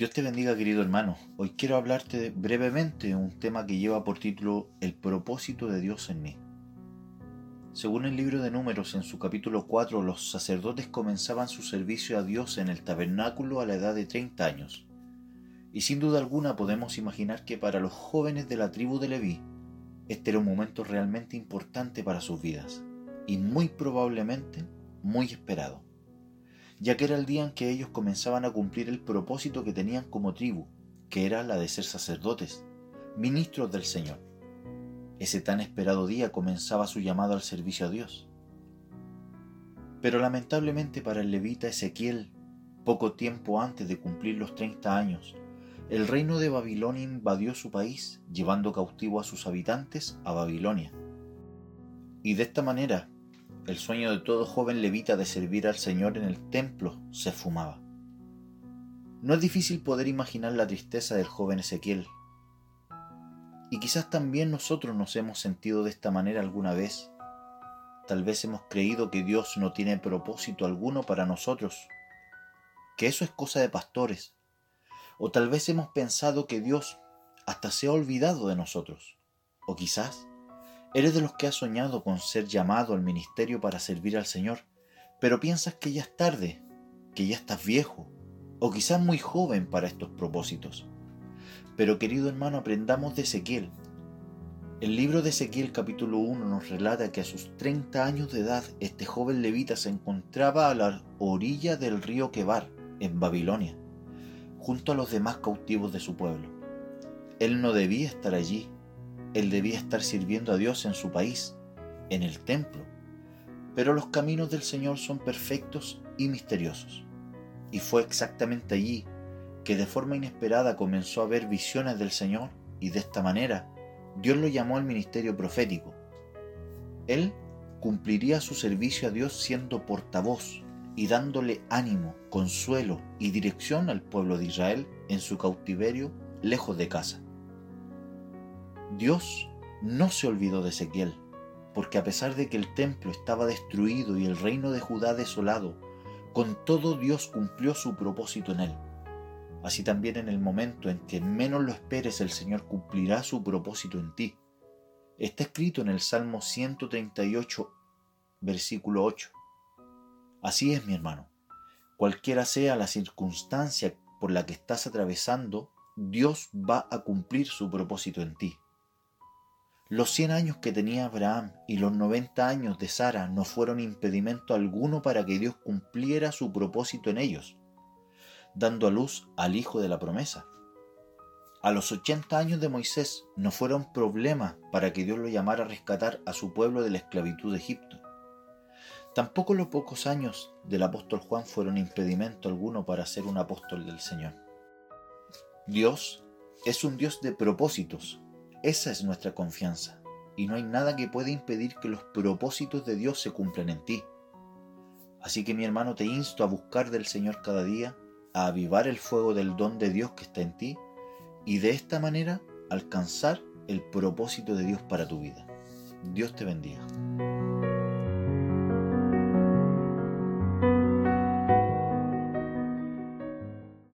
Dios te bendiga querido hermano. Hoy quiero hablarte brevemente de un tema que lleva por título El propósito de Dios en mí. Según el libro de números en su capítulo 4, los sacerdotes comenzaban su servicio a Dios en el tabernáculo a la edad de 30 años. Y sin duda alguna podemos imaginar que para los jóvenes de la tribu de Leví, este era un momento realmente importante para sus vidas y muy probablemente muy esperado ya que era el día en que ellos comenzaban a cumplir el propósito que tenían como tribu, que era la de ser sacerdotes, ministros del Señor. Ese tan esperado día comenzaba su llamado al servicio a Dios. Pero lamentablemente para el levita Ezequiel, poco tiempo antes de cumplir los 30 años, el reino de Babilonia invadió su país, llevando cautivo a sus habitantes a Babilonia. Y de esta manera el sueño de todo joven levita de servir al Señor en el templo se fumaba. No es difícil poder imaginar la tristeza del joven Ezequiel. Y quizás también nosotros nos hemos sentido de esta manera alguna vez. Tal vez hemos creído que Dios no tiene propósito alguno para nosotros, que eso es cosa de pastores. O tal vez hemos pensado que Dios hasta se ha olvidado de nosotros. O quizás Eres de los que has soñado con ser llamado al ministerio para servir al Señor, pero piensas que ya es tarde, que ya estás viejo, o quizás muy joven para estos propósitos. Pero querido hermano, aprendamos de Ezequiel. El libro de Ezequiel capítulo 1 nos relata que a sus 30 años de edad este joven levita se encontraba a la orilla del río Quebar, en Babilonia, junto a los demás cautivos de su pueblo. Él no debía estar allí, él debía estar sirviendo a Dios en su país, en el templo. Pero los caminos del Señor son perfectos y misteriosos. Y fue exactamente allí que de forma inesperada comenzó a ver visiones del Señor y de esta manera Dios lo llamó al ministerio profético. Él cumpliría su servicio a Dios siendo portavoz y dándole ánimo, consuelo y dirección al pueblo de Israel en su cautiverio lejos de casa. Dios no se olvidó de Ezequiel, porque a pesar de que el templo estaba destruido y el reino de Judá desolado, con todo Dios cumplió su propósito en él. Así también en el momento en que menos lo esperes el Señor cumplirá su propósito en ti. Está escrito en el Salmo 138, versículo 8. Así es, mi hermano. Cualquiera sea la circunstancia por la que estás atravesando, Dios va a cumplir su propósito en ti. Los cien años que tenía Abraham y los noventa años de Sara no fueron impedimento alguno para que Dios cumpliera su propósito en ellos, dando a luz al hijo de la promesa. A los ochenta años de Moisés no fueron problema para que Dios lo llamara a rescatar a su pueblo de la esclavitud de Egipto. Tampoco los pocos años del apóstol Juan fueron impedimento alguno para ser un apóstol del Señor. Dios es un Dios de propósitos esa es nuestra confianza, y no hay nada que pueda impedir que los propósitos de Dios se cumplan en ti. Así que mi hermano te insto a buscar del Señor cada día, a avivar el fuego del don de Dios que está en ti, y de esta manera alcanzar el propósito de Dios para tu vida. Dios te bendiga.